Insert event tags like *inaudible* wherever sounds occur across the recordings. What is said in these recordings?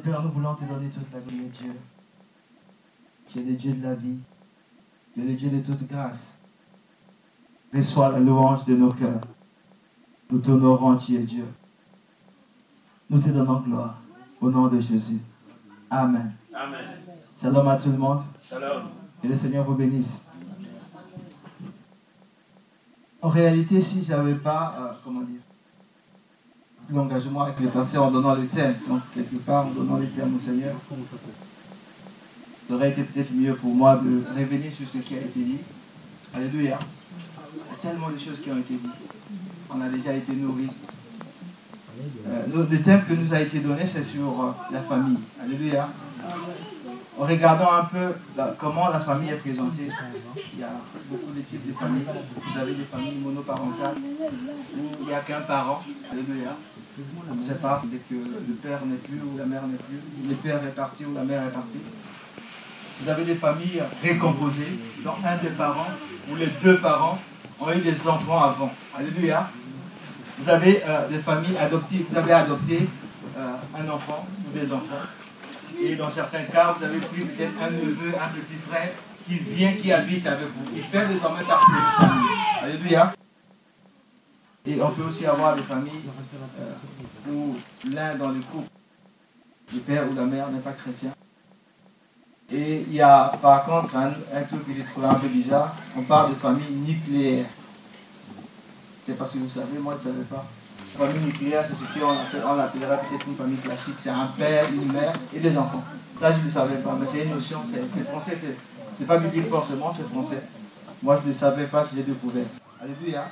Père, nous voulons te donner toute la gloire, Dieu. Tu es le Dieu de la vie. Tu es le Dieu de toute grâce. Reçois la louange de nos cœurs. Nous t'honorons, tu es Dieu. Nous te donnons gloire. Au nom de Jésus. Amen. Amen. Shalom à tout le monde. Shalom. Que le Seigneur vous bénisse. En réalité, si je n'avais pas, euh, comment l'engagement avec les passés en donnant le thème, donc quelque part en donnant le thème au Seigneur, ça aurait été peut-être mieux pour moi de revenir sur ce qui a été dit. Alléluia. Il y a tellement de choses qui ont été dites. On a déjà été nourris. Euh, le- thème que nous a été donné, c'est sur euh, la famille. Alléluia. En regardant un peu la- comment la famille est présentée, il y a beaucoup de types de familles. Vous avez des familles monoparentales où il n'y a qu'un parent. Alléluia. On ne sait pas dès que le père n'est plus ou la mère n'est plus, le père est parti ou la mère est partie. Vous avez des familles récomposées, dont un des parents ou les deux parents ont eu des enfants avant. Alléluia. Vous avez euh, des familles adoptives, vous avez adopté euh, un enfant ou des enfants. Et dans certains cas, vous avez pris peut-être un neveu, un petit frère qui vient, qui habite avec vous. Il fait désormais partie de votre famille. Alléluia. Et on peut aussi avoir des familles euh, où l'un dans le couple, le père ou la mère n'est pas chrétien. Et il y a par contre un, truc que j'ai trouvé un peu bizarre. On parle de famille nucléaire. C'est parce que vous savez, moi je ne savais pas. Famille nucléaire, c'est ce qu'on appelle, on appellera peut-être une famille classique. C'est un père, une mère et des enfants. Ça, je ne le savais pas, mais c'est une notion, c'est français, c'est pas biblique forcément, c'est français. Moi, je ne le savais pas, je l'ai découvert. Alléluia.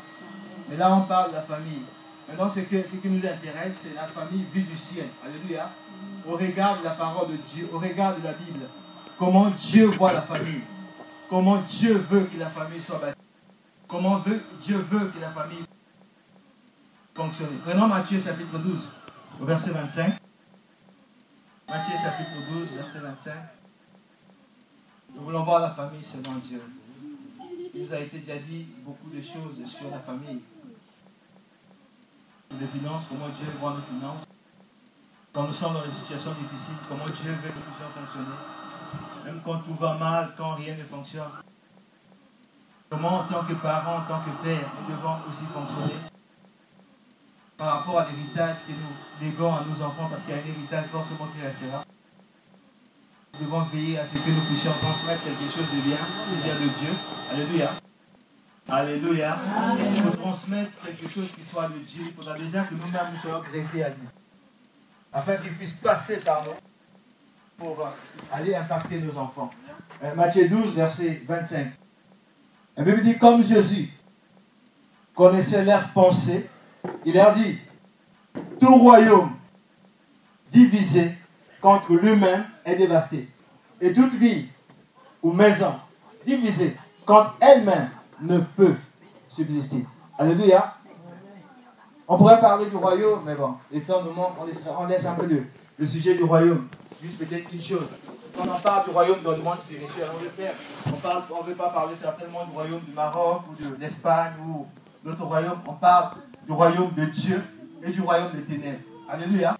Mais là, on parle de la famille. Maintenant, ce, que, qui nous intéresse, c'est la famille vue du ciel. Alléluia. Au regard de la parole de Dieu, au regard de la Bible, comment Dieu voit la famille. Comment Dieu veut que la famille soit bâtie. Comment veut, Dieu veut que la famille fonctionne. Prenons Matthieu chapitre 12, au verset 25. Matthieu chapitre 12, verset 25. Nous voulons voir la famille selon Dieu. Il nous a été déjà dit beaucoup de choses sur la famille. Les finances, comment Dieu voit nos finances. Quand nous sommes dans des situations difficiles, comment Dieu veut que nous puissions fonctionner. Même quand tout va mal, quand rien ne fonctionne. Comment en tant que parents, en tant que père, nous devons aussi fonctionner par rapport à l'héritage que nous léguons à nos enfants, parce qu'il y a un héritage forcément qui restera. Nous devons veiller à ce que nous puissions transmettre quelque chose de bien, qui vient de Dieu. Alléluia. Alléluia. Pour transmettre quelque chose qui soit de Dieu, il faudra déjà que nous-mêmes nous soyons greffés à lui. Afin qu'il puisse passer par nous pour euh, aller impacter nos enfants. Euh, Matthieu 12, verset 25. La Bible dit, comme Jésus connaissait leurs pensées, il leur dit, tout royaume divisé contre lui-même est dévasté. Et toute ville ou maison divisée contre elle-même ne peut subsister. Alléluia. On pourrait parler du royaume, mais bon, les temps nous on laisse, un peu le, le sujet du royaume. Juste peut-être une chose. Quand on parle du royaume dans le monde spirituel, on. On ne veut pas parler certainement du royaume du Maroc ou de l'Espagne ou d'autres royaumes. On parle du royaume de Dieu et du royaume des ténèbres. Alléluia.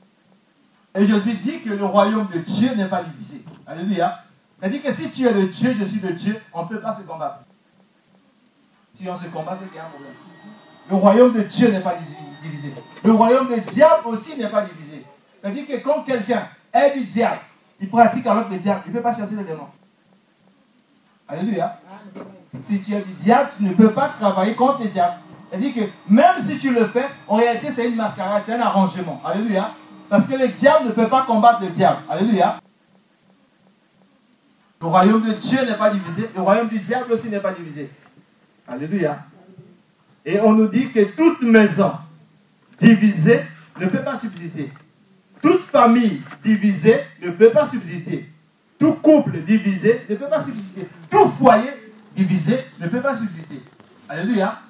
Et Jésus dit que le royaume de Dieu n'est pas divisé. Alléluia. Dit que si tu es de Dieu, je suis de Dieu, on ne peut pas se combattre. Si on se combat, c'est qu'il y a un problème. Le royaume de Dieu n'est pas divisé. Le royaume du diable aussi n'est pas divisé. C'est-à-dire que quand quelqu'un est du diable, il pratique avec le diable, il ne peut pas chasser le démon. Alléluia. Si tu es du diable, tu ne peux pas travailler contre le diable. C'est-à-dire que même si tu le fais, en réalité, c'est une mascarade, c'est un arrangement. Alléluia. Parce que le diable ne peut pas combattre le diable. Alléluia. Le royaume de Dieu n'est pas divisé. Le royaume du diable aussi n'est pas divisé. Alléluia. Et on nous dit que toute maison divisée ne peut pas subsister. Toute famille divisée ne peut pas subsister. Tout couple divisé ne peut pas subsister. Tout foyer divisé ne peut pas subsister. Alléluia.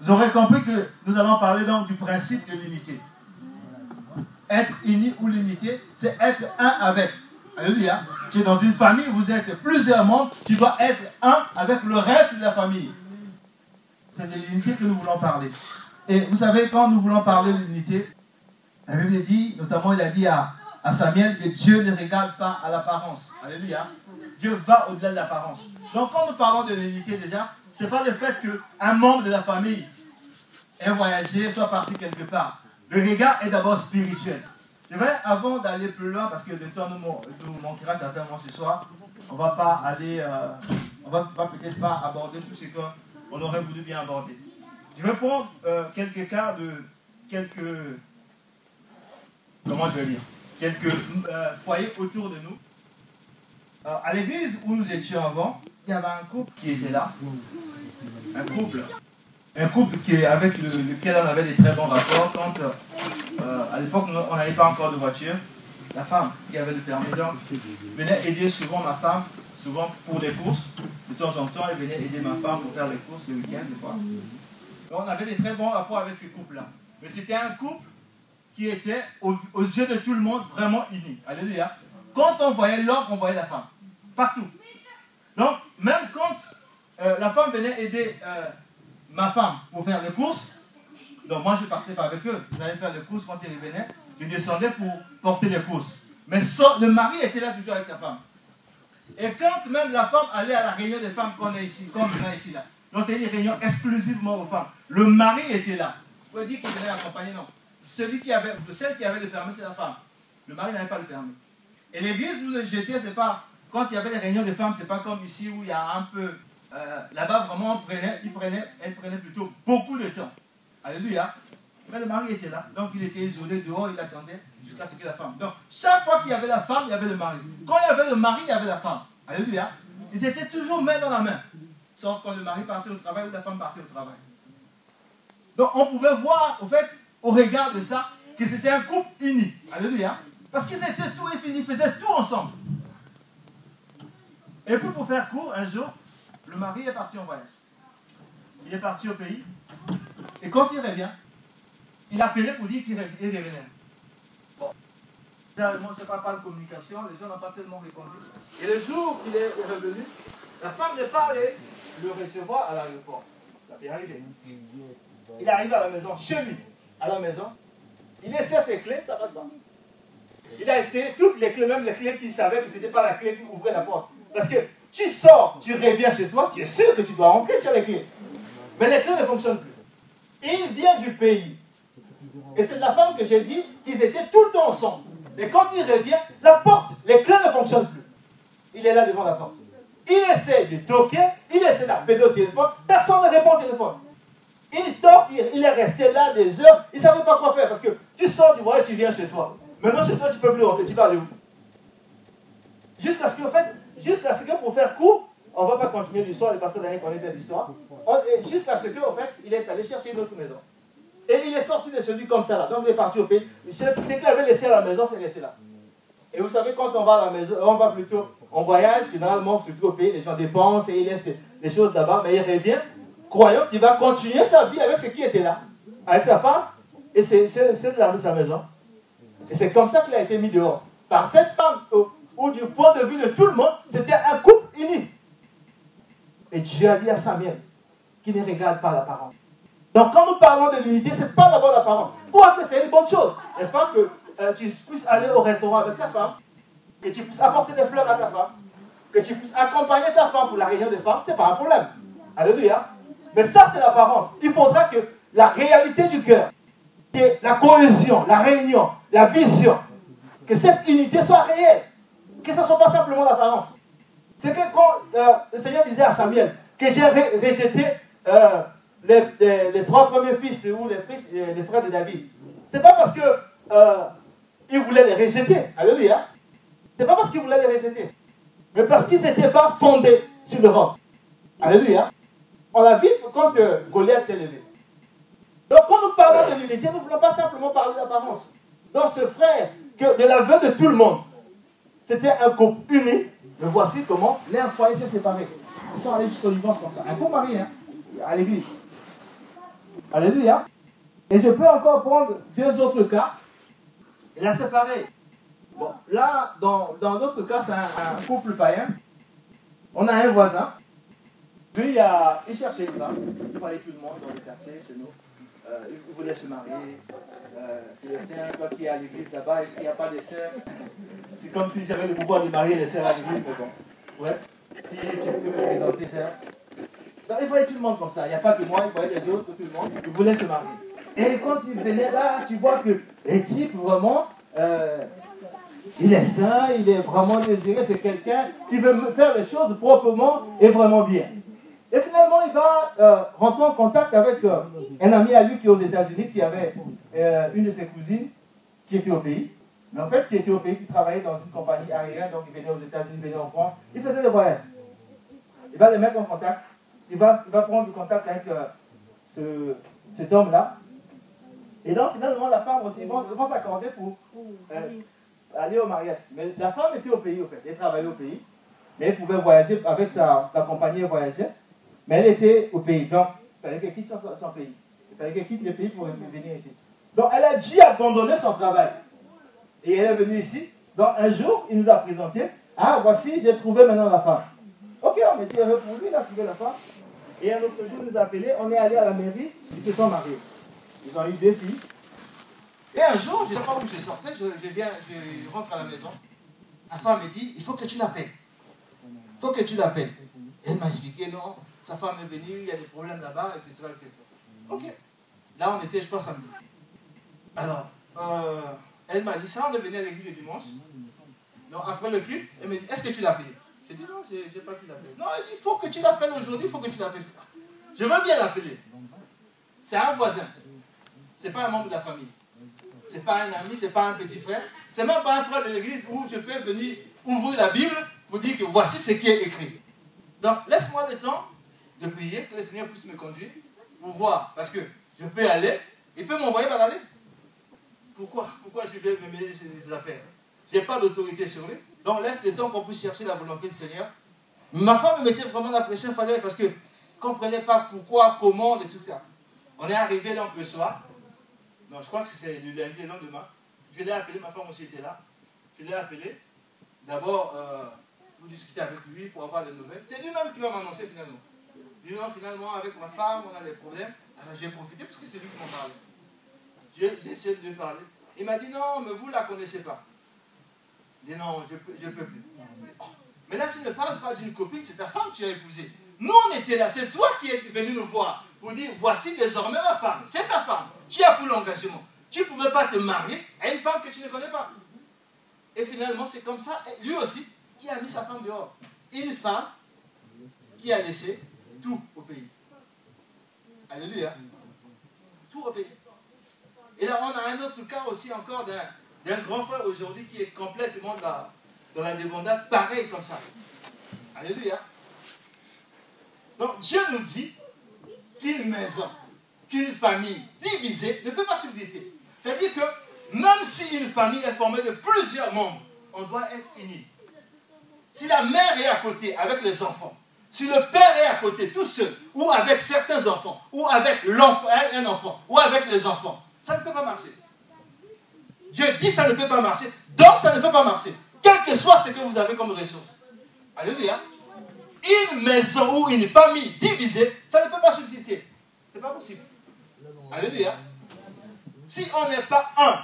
Vous aurez compris que nous allons parler donc du principe de l'unité. Être uni ou l'unité, c'est être un avec. Alléluia. Tu es dans une famille, vous êtes plusieurs membres, tu dois être un avec le reste de la famille. C'est de l'unité que nous voulons parler. Et vous savez, quand nous voulons parler de l'unité, la Bible dit, notamment il a dit à, à Samuel que Dieu ne regarde pas à l'apparence. Alléluia. Dieu va au-delà de l'apparence. Donc quand nous parlons de l'unité déjà, ce n'est pas le fait qu'un membre de la famille ait voyagé, soit parti quelque part. Le regard est d'abord spirituel. Je vais, avant d'aller plus loin, parce que le temps nous, manquera certainement ce soir, on ne va pas aller, euh, on va, peut-être pas aborder tout ce qu'on aurait voulu bien aborder. Je vais prendre euh, quelques cas de quelques, comment je vais dire, quelques euh, foyers autour de nous. à l'église où nous étions avant, il y avait un couple qui était là. Un couple. Un couple qui, avec lequel on avait des très bons rapports. Quand, euh, à l'époque, on n'avait pas encore de voiture. La femme qui avait le permis venait aider souvent ma femme, souvent pour des courses. De temps en temps, elle venait aider ma femme pour faire les courses le week-end, des fois. on avait des très bons rapports avec ce couple-là. Mais c'était un couple qui était, aux, yeux de tout le monde, vraiment uni. Alléluia. Quand on voyait l'homme, on voyait la femme. Partout. Donc, même quand euh, la femme venait aider euh, ma femme pour faire les courses, donc moi je partais pas avec eux. J'allais faire les courses quand ils revenaient. Je descendais pour porter les courses. Mais le mari était là toujours avec sa femme. Et quand même la femme allait à la réunion des femmes qu'on est ici, comme on est ici là, donc c'est une réunion exclusivement aux femmes. Le mari était là. Vous dire qu'il venait accompagner, non. Celui qui avait, celle qui avait le permis, c'est la femme. Le mari n'avait pas le permis. Et l'église où j'étais, c'est pas, quand il y avait les réunions de femmes, c'est pas comme ici où il y a un peu, euh, là-bas vraiment, on prenait, il prenait, elle prenait plutôt beaucoup de temps. Alléluia. Mais le mari était là, donc il était isolé dehors, il attendait jusqu'à ce que la femme. Donc, chaque fois qu'il y avait la femme, il y avait le mari. Quand il y avait le mari, il y avait la femme. Alléluia. Ils étaient toujours main dans la main. Sauf quand le mari partait au travail ou la femme partait au travail. Donc, on pouvait voir, au fait, au regard de ça, que c'était un couple uni. Alléluia. Parce qu'ils étaient tout, ils faisaient tout ensemble. Et puis, pour faire court, un jour, le mari est parti en voyage. Il est parti au pays. Et quand il revient, il a appelé pour dire qu'il revenait. Bon. Moi, parle pas de communication, les gens n'ont pas tellement répondu. Et le jour qu'il est revenu, la femme n'est pas allée le recevoir à l'aéroport. Ça peut arriver. Il arrive à la maison, chez lui, à la maison. Il essaie ses clés, ça passe pas. Il a essayé toutes les clés, même les clés qu'il savait que ce n'était pas la clé qui ouvrait la porte. Parce que tu sors, tu reviens chez toi, tu es sûr que tu dois rentrer, tu as les clés. Mais les clés ne fonctionnent plus. Il vient du pays. Et c'est la femme que j'ai dit qu'ils étaient tout le temps ensemble. Et quand il revient, la porte, les clés ne fonctionnent plus. Il est là devant la porte. Il essaie de toquer, il essaie d'appeler au téléphone, personne ne répond au téléphone. Il toque, il est resté là des heures, il ne savait pas quoi faire parce que tu sors du voyage, tu viens chez toi. Maintenant, chez toi, tu ne peux plus rentrer, tu vas aller où? Jusqu'à ce que, fait, jusqu'à ce que, pour faire court, on ne va pas continuer l'histoire, le pasteur Daniel connaît bien l'histoire, jusqu'à ce qu'en fait, il est allé chercher une autre maison. Et il est sorti de celui comme ça là. Donc il est parti au pays. Ce qu'il avait laissé à la maison, c'est resté là. Et vous savez, quand on va à la maison, on va plutôt, on voyage, finalement, plutôt au pays, les gens dépensent et il laisse les choses là-bas, mais il revient, croyant qu'il va continuer sa vie avec ce qui était là, avec sa femme, et c'est de sa maison. Et c'est comme ça qu'il a été mis dehors. Par cette femme, ou du point de vue de tout le monde, c'était un couple uni. Et Dieu a dit à Samuel qu'il ne regarde pas l'apparence. Donc quand nous parlons de l'unité, ce n'est pas d'abord l'apparence. Quoique c'est une bonne chose. N'est-ce pas que euh, tu puisses aller au restaurant avec ta femme, que tu puisses apporter des fleurs à ta femme, que tu puisses accompagner ta femme pour la réunion des femmes, ce n'est pas un problème. Alléluia. Mais ça, c'est l'apparence. Il faudra que la réalité du cœur, que la cohésion, la réunion, la vision, que cette unité soit réelle. Que ce ne soit pas simplement l'apparence. C'est que quand euh, le Seigneur disait à Samuel que j'ai rejeté euh, les, trois premiers fils ou les, fils, euh, frères de David, c'est pas parce que il voulait les rejeter. Alléluia. C'est pas parce qu'il voulait les rejeter, mais parce qu'ils n'étaient pas fondés sur le roc. Alléluia. On a vu quand Goliath s'est levé. Donc quand nous parlons de l'unité, nous ne voulons pas simplement parler d'apparence. Donc ce frère, que de l'aveu de tout le monde, c'était un couple uni mais voici comment l'air foyer s'est séparé. Ils sont allés jusqu'au divorce comme ça. Un couple marié, hein, à l'église. Alléluia. Et je peux encore prendre deux autres cas. Il a séparé. Bon, là, dans, dans notre cas, c'est un, couple païen. On a un voisin. Lui, il, a, il cherchait une femme. Il parlait tout le monde dans le quartier chez nous. euh, il voulait se marier. Euh, Célestin, toi qui es à l'église là-bas, est-ce qu'il n'y a pas de sœurs? C'est comme si j'avais le pouvoir de marier les sœurs à l'église, mais bon. Ouais. Si tu peux me présenter, sœur. Donc, il voyait tout le monde comme ça. Il n'y a pas que moi, il voyait les autres, tout le monde. Il voulait se marier. Et quand il venait là, tu vois que les types, vraiment, euh, il est sain, il est vraiment désiré, c'est quelqu'un qui veut faire les choses proprement et vraiment bien. Et finalement, il va euh, rentrer en contact avec euh, un ami à lui qui est aux États-Unis, qui avait une de ses cousines qui était au pays. Mais en fait, qui était au pays, qui travaillait dans une compagnie aérienne, donc il venait aux États-Unis, il venait en France. Il faisait des voyages. Il va les mettre en contact. Il va, il va prendre contact avec ce, cet homme-là. Et donc, finalement, la femme aussi, ils vont, s'accorder pour aller au mariage. Mais la femme était au pays, au fait. Elle travaillait au pays. Mais elle pouvait voyager avec sa, sa compagnie, elle voyageait. Mais elle était au pays. Donc, il fallait qu'elle quitte son, pays. Il fallait qu'elle quitte le pays pour venir ici. Donc, elle a dû abandonner son travail. Et elle est venue ici. Donc, un jour, il nous a présenté Ah, voici, j'ai trouvé maintenant la femme. Ok, on était heureux pour lui, il a trouvé la femme. Et un autre jour, il nous a appelé on est allé à la mairie, ils se sont mariés. Ils ont eu deux filles. Et un jour, je ne sais pas où je sortais, je, viens, je rentre à la maison. La femme me dit il faut que tu l'appelles. Il faut que tu l'appelles. Elle m'a expliqué non, sa femme est venue, il y a des problèmes là-bas, etc., etc. Ok. Là, on était, je crois, samedi. Alors, euh, elle m'a dit ça, on est venu à l'église le dimanche. Donc, après le culte, elle m'a dit, est-ce que tu l'as appelé J'ai dit, non, je n'ai pas pu l'appeler. Non, elle dit, il faut que tu l'appelles aujourd'hui, il faut que tu l'appelles. Je veux bien l'appeler. C'est un voisin. Ce n'est pas un membre de la famille. Ce n'est pas un ami, ce n'est pas un petit frère. Ce n'est même pas un frère de l'église où je peux venir ouvrir la Bible pour dire que voici ce qui est écrit. Donc, laisse-moi le temps de prier, que le Seigneur puisse me conduire pour voir. Parce que je peux aller, il peut m'envoyer par aller. Pourquoi? Pourquoi je vais me mêler ces affaires? Je n'ai pas d'autorité sur lui. Donc laisse le temps qu'on puisse chercher la volonté du Seigneur. Ma femme me mettait vraiment la pression, fallait, parce que ne comprenait pas pourquoi, comment, et tout ça. On est arrivé donc le soir. Non, je crois que c'est le lundi, le lendemain. Je l'ai appelé, ma femme aussi était là. Je l'ai appelé. D'abord, euh, pour discuter avec lui, pour avoir des nouvelles. C'est lui-même qui va m'annoncer finalement non, finalement, avec ma femme, on a des problèmes. Alors j'ai profité parce que c'est lui qui m'en parlait. J'ai essayé de lui parler. Il m'a dit non, mais vous ne la connaissez pas. Non, je ne peux plus. Mais là, tu ne parles pas d'une copine, c'est ta femme que tu as épousée. Nous, on était là, c'est toi qui es venu nous voir pour dire voici désormais ma femme, c'est ta femme. Tu as pris l'engagement. Tu ne pouvais pas te marier à une femme que tu ne connais pas. Et finalement, c'est comme ça, lui aussi, qui a mis sa femme dehors. Une femme qui a laissé tout au pays. Alléluia. Tout au pays. Et là, on a un autre cas aussi encore d'un grand frère aujourd'hui qui est complètement dans la, dans débandade, pareil comme ça. Alléluia. Donc Dieu nous dit qu'une maison, qu'une famille divisée ne peut pas subsister. C'est-à-dire que même si une famille est formée de plusieurs membres, on doit être unis. Si la mère est à côté avec les enfants, si le père est à côté, tout seul, ou avec certains enfants, ou avec un enfant, ou avec les enfants, ça ne peut pas marcher. Dieu dit ça ne peut pas marcher, donc ça ne peut pas marcher. Quel que soit ce que vous avez comme ressource. Alléluia. Une maison ou une famille divisée, ça ne peut pas subsister. Ce n'est pas possible. Alléluia. Si on n'est pas un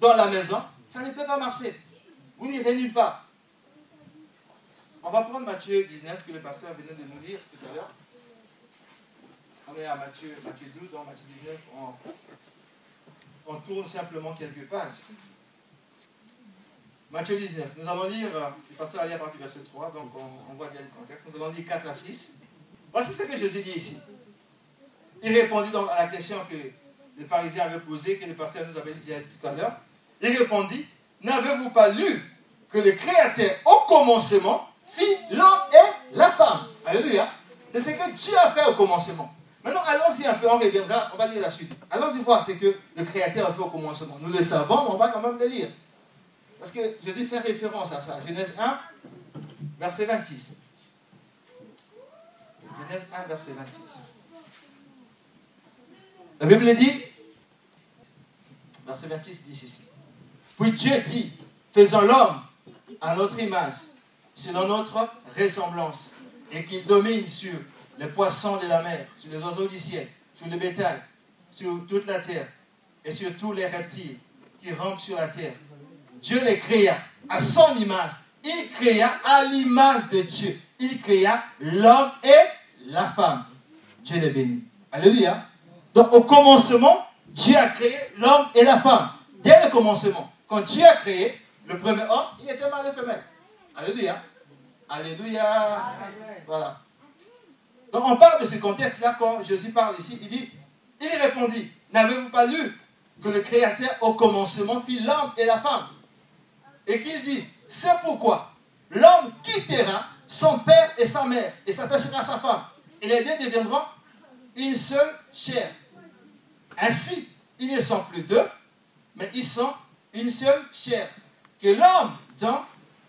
dans la maison, ça ne peut pas marcher. Vous n'irez nulle part. On va prendre Matthieu 19 que le pasteur venait de nous lire tout à l'heure. On est à Matthieu, Matthieu 12, dans Matthieu 19, on, tourne simplement quelques pages. Matthieu 19, nous allons lire, euh, le pasteur a lire à partir du verset 3, donc on, voit bien le contexte. Nous allons lire 4 à 6. Voici ce que Jésus dit ici. Il répondit donc à la question que les pharisiens avaient posée, que le pasteur nous avait dit tout à l'heure. Il répondit N'avez-vous pas lu que le Créateur, au commencement, fit l'homme et la femme. Alléluia. C'est ce que Dieu a fait au commencement. Maintenant, allons-y un peu, on reviendra, on va lire la suite. Allons-y voir ce que le Créateur a fait au commencement. Nous le savons, mais on va quand même le lire. Parce que Jésus fait référence à ça. Genèse 1, verset 26. Genèse 1, verset 26. La Bible dit, verset 26 dit ceci. Puis Dieu dit, faisons l'homme à notre image, selon notre ressemblance, et qu'il domine sur les poissons de la mer, sur les oiseaux du ciel, sur le bétail, sur toute la terre et sur tous les reptiles qui rampent sur la terre. Dieu les créa à son image. Il créa à l'image de Dieu. Il créa l'homme et la femme. Dieu les bénit. Alléluia. Donc au commencement, Dieu a créé l'homme et la femme. Dès le commencement, quand Dieu a créé le premier homme, il était mâle et femelle. Alléluia. Alléluia. Voilà. Donc on parle de ce contexte-là quand Jésus parle ici. Il dit, il répondit, n'avez-vous pas lu que le Créateur au commencement fit l'homme et la femme? Et qu'il dit, c'est pourquoi l'homme quittera son père et sa mère et s'attachera à sa femme. Et les deux deviendront une seule chair. Ainsi, ils ne sont plus deux, mais ils sont une seule chair. Que l'homme, donc,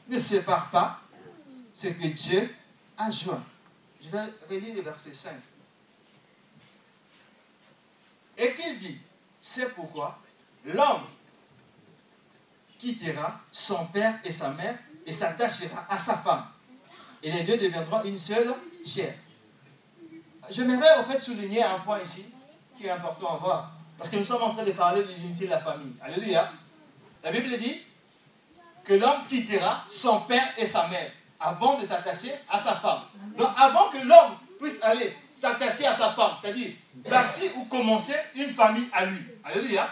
ne sépare pas ce que Dieu a joint. Je vais relire le verset 5. Et qu'il dit, c'est pourquoi l'homme quittera son père et sa mère et s'attachera à sa femme. Et les deux deviendront une seule chair. J'aimerais en fait souligner un point ici qui est important à voir. Parce que nous sommes en train de parler de l'unité de la famille. Alléluia. La Bible dit que l'homme quittera son père et sa mère avant de s'attacher à sa femme. Donc avant que l'homme puisse aller s'attacher à sa femme, c'est-à-dire bâtir ou commencer une famille à lui. Alléluia.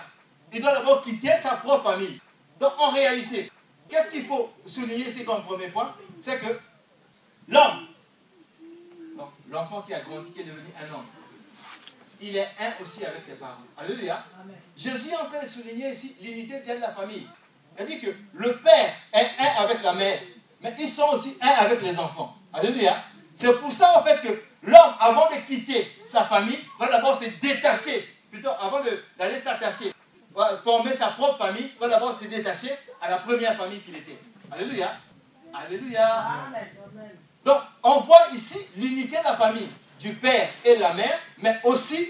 Il doit d'abord quitter sa propre famille. Donc en réalité, qu'est-ce qu'il faut souligner ici comme premier point? C'est que l'homme, l'enfant qui a grandi, qui est devenu un homme, il est un aussi avec ses parents. Alléluia. Jésus est en train de souligner ici l'unité de la famille. C'est-à-dire que le père est un avec la mère, mais ils sont aussi un avec les enfants. Alléluia. C'est pour ça en fait que l'homme, avant de quitter sa famille, va d'abord se détacher, plutôt avant d'aller s'attacher, former sa propre famille, va d'abord se détacher à la première famille qu'il était. Alléluia. Alléluia. Donc, on voit ici l'unité de la famille, du père et de la mère, mais aussi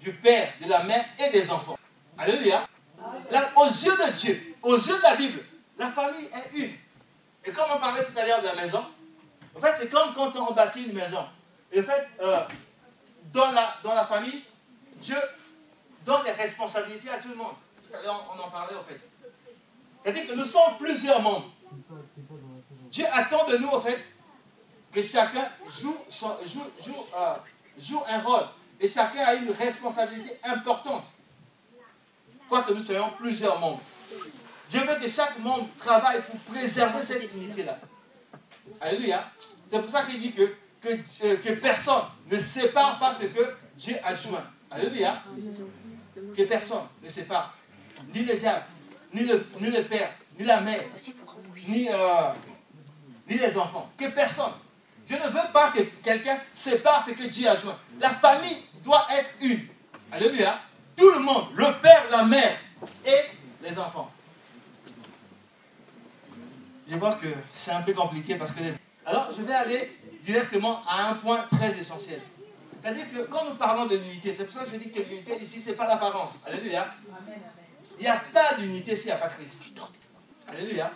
du père, de la mère et des enfants. Alléluia. Là, aux yeux de Dieu, aux yeux de la Bible, la famille est une. Et comme on parlait tout à l'heure de la maison, en fait, c'est comme quand on bâtit une maison. Et en fait, euh, dans, la, dans la famille, Dieu donne les responsabilités à tout le monde. Tout à l'heure, on en parlait en fait. C'est-à-dire que nous sommes plusieurs membres. Dieu attend de nous, en fait, que chacun joue, joue, joue, euh, joue un rôle. Et chacun a une responsabilité importante. Quoique nous soyons plusieurs membres. Dieu veut que chaque membre travaille pour préserver cette unité-là. Alléluia. C'est pour ça qu'il dit que, que, euh, que, personne ne sépare pas ce que Dieu a joint. Alléluia. Que personne ne sépare. Ni le diable, ni le, ni le père, ni la mère, ni, euh, ni les enfants. Que personne. Dieu ne veut pas que quelqu'un sépare ce que Dieu a joint. La famille doit être une. Alléluia. Tout le monde, le père, la mère et les enfants. Je vois que c'est un peu compliqué parce que... Alors, je vais aller directement à un point très essentiel. C'est-à-dire que quand nous parlons de l'unité, c'est pour ça que je dis que l'unité ici, ce n'est pas l'apparence. Alléluia. Il n'y a pas d'unité s'il n'y a pas Christ. Alléluia.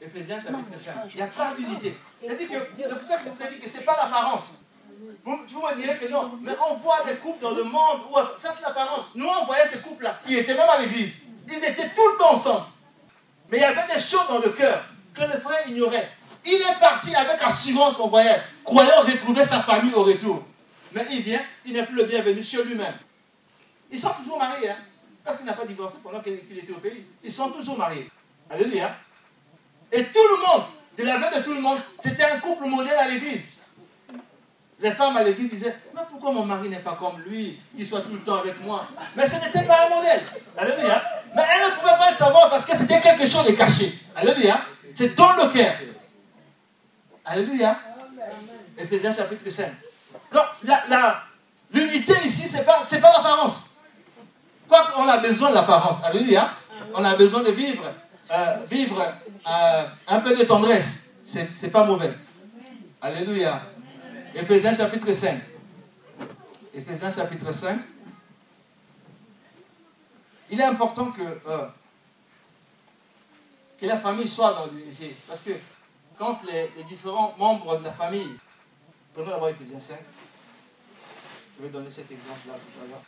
Ephésiens chapitre 5. Il n'y a pas d'unité. C'est pour ça que je vous ai dit que ce n'est pas l'apparence. Vous, vous, me direz que non, mais on voit des couples dans le monde où ça c'est l'apparence. Nous on voyait ces couples-là, ils étaient même à l'église. Ils étaient tout le temps ensemble. Mais il y avait des choses dans le cœur que le frère ignorait. Il est parti avec assurance on voyait, croyant retrouver sa famille au retour. Mais il vient, il n'est plus le bienvenu chez lui-même. Ils sont toujours mariés, hein, parce qu'il n'a pas divorcé pendant qu'il était au pays. Ils sont toujours mariés. Alléluia. Et tout le monde, de la veille de tout le monde, c'était un couple modèle à l'église. Les femmes à l'église disaient, mais pourquoi mon mari n'est pas comme lui, qu'il soit tout le temps avec moi? Mais ce n'était pas un modèle. Alléluia. Mais elle ne pouvait pas le savoir parce que c'était quelque chose de caché. Alléluia. C'est dans le cœur. Alléluia. Ephésiens chapitre 5. Donc, l'unité ici, ce n'est pas, pas l'apparence. Quoi qu'on a besoin de l'apparence. Alléluia. On a besoin de vivre, euh, vivre euh, un peu de tendresse. Ce n'est pas mauvais. Alléluia. Ephésiens chapitre 5. Ephésiens chapitre 5. Il est important que, euh, que la famille soit dans l'unité. Parce que quand les, différents membres de la famille, prenons d'abord Ephésiens 5. Je vais donner cet exemple-là tout à l'heure.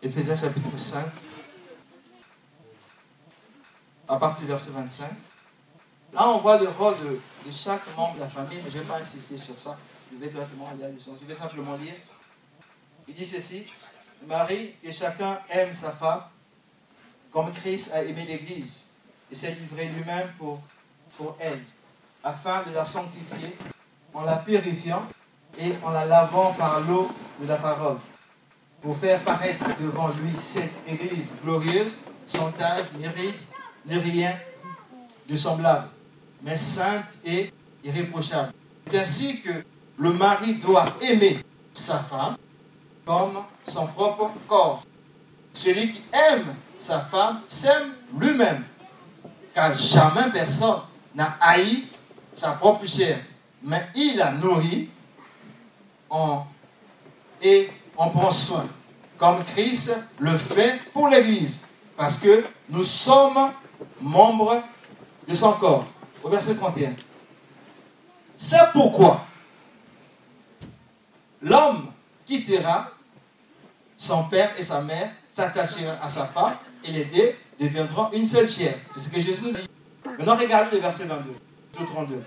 Éphésiens chapitre 5, à partir du verset 25. Là, on voit le rôle de, chaque membre de la famille, mais je ne vais pas insister sur ça. Je vais directement aller à Je vais simplement lire. Il dit ceci Marie, que chacun aime sa femme, comme Christ a aimé l'Église, et s'est livré lui-même pour, elle, afin de la sanctifier, en la purifiant et en la lavant par l'eau de la parole, pour faire paraître devant lui cette Église glorieuse, sans tache, ni ride, ni rien de semblable, mais sainte et irréprochable. C'est ainsi que le mari doit aimer sa femme comme son propre corps. Celui qui aime sa femme s'aime lui-même, car jamais personne n'a haï sa propre chair, mais il la nourrit en, et en prend soin, comme Christ le fait pour l'Église, parce que nous sommes membres de son corps. Au verset 31. C'est pourquoi l'homme quittera son père et sa mère, s'attachera à sa femme, et les deviendront une seule chair. C'est ce que Jésus nous dit. Maintenant, regardez le verset 22, 32.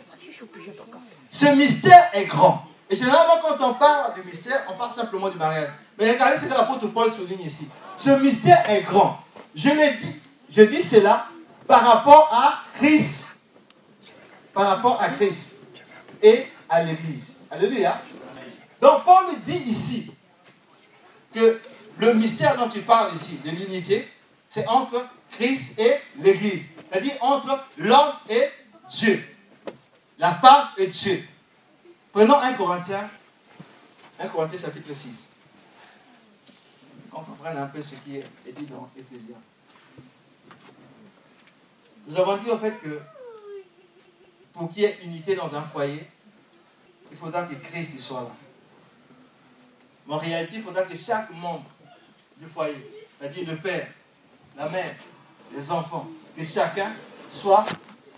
Ce mystère est grand. Et généralement, quand on parle du mystère, on parle simplement du mariage. Mais regardez ce que l'apôtre Paul souligne ici. Ce mystère est grand. Je l'ai dit, je dis cela par rapport à Christ. Par rapport à Christ et à l'Église. Alléluia. Donc Paul dit ici que le mystère dont tu parles ici, de l'unité, c'est entre Christ et l'Église. C'est-à-dire entre l'homme et Dieu. La femme et Dieu. Prenons 1 Corinthiens, 1 Corinthiens chapitre 6. Qu'on comprenne un peu ce qui est dit dans Éphésiens. Nous avons dit au fait que pour qu'il y ait unité dans un foyer, il faudra que Christ soit là. Mais en réalité, il faudra que chaque membre du foyer, c'est-à-dire le père, la mère, les enfants, que chacun soit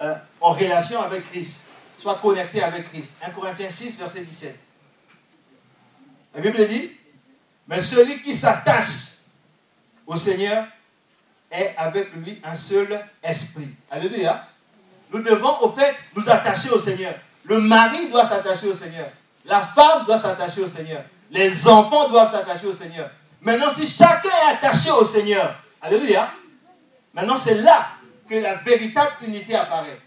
euh, en relation avec Christ, soit connecté avec Christ. 1 Corinthiens 6, verset 17. La Bible dit, mais celui qui s'attache au Seigneur est avec lui un seul esprit. Alléluia. Nous devons au fait nous attacher au Seigneur. Le mari doit s'attacher au Seigneur. La femme doit s'attacher au Seigneur. Les enfants doivent s'attacher au Seigneur. Maintenant, si chacun est attaché au Seigneur, Alléluia, maintenant c'est là que la véritable unité apparaît.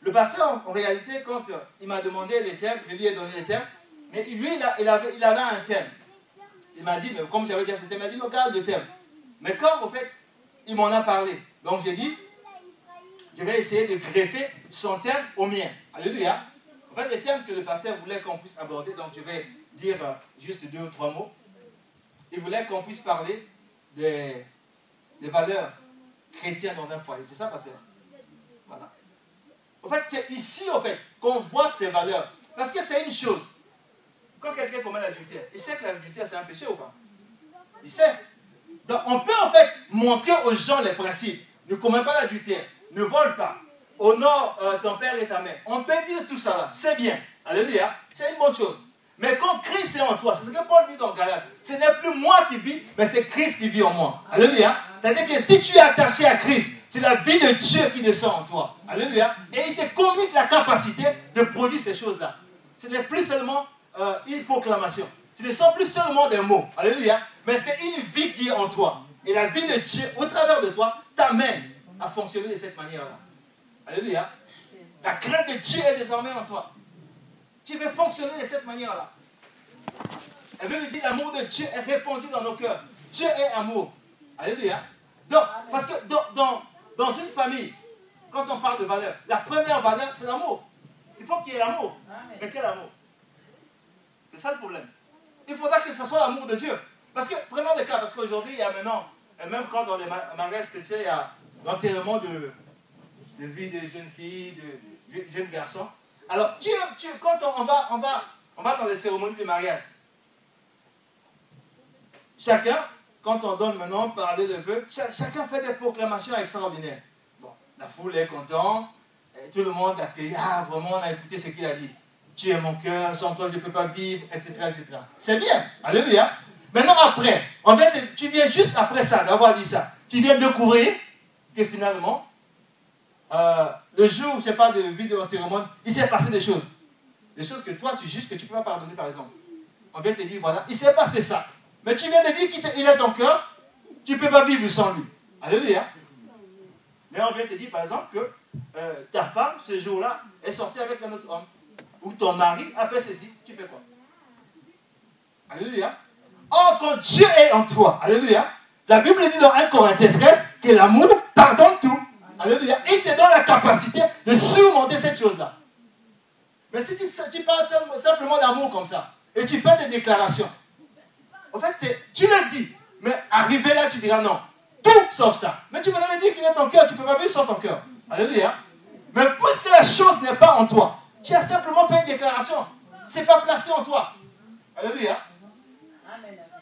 Le pasteur, en, réalité, quand euh, il m'a demandé les termes, je lui ai donné les termes, mais lui, il, avait, il avait un terme. Il m'a dit, mais comme j'avais dit c'était, il m'a dit, non, garde le terme. Mais comme, au fait, il m'en a parlé. Donc j'ai dit, je vais essayer de greffer son terme au mien. Alléluia. En fait, les termes que le pasteur voulait qu'on puisse aborder, donc je vais dire euh, juste deux ou trois mots. Il voulait qu'on puisse parler des valeurs chrétiennes dans un foyer. C'est ça, pasteur? Voilà. En fait, c'est ici, en fait, qu'on voit ces valeurs. Parce que c'est une chose. Quand quelqu'un commet l'adultère, il sait que l'adultère, c'est un péché ou pas? Il sait. Donc on peut en fait montrer aux gens les principes. Ne commets pas l'adultère, ne vole pas, honore euh, ton père et ta mère. On peut dire tout ça c'est bien. Alléluia, c'est une bonne chose. Mais quand Christ est en toi, c'est ce que Paul dit dans Galate, ce n'est plus moi qui vis, mais c'est Christ qui vit en moi. Alléluia. C'est-à-dire que si tu es attaché à Christ, c'est la vie de Dieu qui descend en toi. Alléluia. Et il te communique la capacité de produire ces choses-là. Ce n'est plus seulement euh, une proclamation. Ce ne sont plus seulement des mots. Alléluia mais c'est une vie qui est en toi. Et la vie de Dieu, au travers de toi, t'amène à fonctionner de cette manière-là. Alléluia. La crainte de Dieu est désormais en toi. Tu veux fonctionner de cette manière-là. Elle veut dire l'amour de Dieu est répandu dans nos cœurs. Dieu est amour. Alléluia. Donc, parce que dans, dans, une famille, quand on parle de valeur, la première valeur, c'est l'amour. Il faut qu'il y ait l'amour. Mais quel amour? C'est ça le problème. Il faudra que ce soit l'amour de Dieu. Parce que, prenons le cas, parce qu'aujourd'hui, il y a maintenant, et même quand dans les mariages chrétiens, il y a l'enterrement de, de vie de jeunes filles, de, jeunes garçons. Alors, tu, tu, quand on, va, on, va, on va dans les cérémonies de mariage, chacun, quand on donne maintenant parler de vœux, chacun fait des proclamations extraordinaires. Bon, la foule est contente, tout le monde accueille, ah vraiment, on a écouté ce qu'il a dit. Tu es mon cœur, sans toi je ne peux pas vivre, etc. etc. C'est bien, alléluia. Maintenant, après, tu viens juste après ça, d'avoir dit ça. Tu viens découvrir que finalement, euh, le jour, je ne sais pas, de vie de l'enterrement, il s'est passé des choses. Des choses que toi, tu juges que tu ne peux pas pardonner, par exemple. On vient te dire, voilà, il s'est passé ça. Mais tu viens de dire qu'il est ton cœur, tu ne peux pas vivre sans lui. Alléluia. Mais on vient te dire, par exemple, que euh, ta femme, ce jour-là, est sortie avec un autre homme. Ou ton mari a fait ceci, tu fais quoi? Alléluia. Oh, quand Dieu est en toi, Alléluia. La Bible dit dans 1 Corinthiens 13 que l'amour pardonne tout. Alléluia. Il te donne la capacité de surmonter cette chose-là. Mais si tu, parles simplement d'amour comme ça, et tu fais des déclarations, en fait, tu le dis, mais arrivé là, tu diras non. Tout sauf ça. Mais tu vas me dire qu'il est ton cœur, tu ne peux pas vivre sans ton cœur. Alléluia. Mais puisque la chose n'est pas en toi, tu as simplement fait une déclaration. Ce n'est pas placé en toi. Alléluia.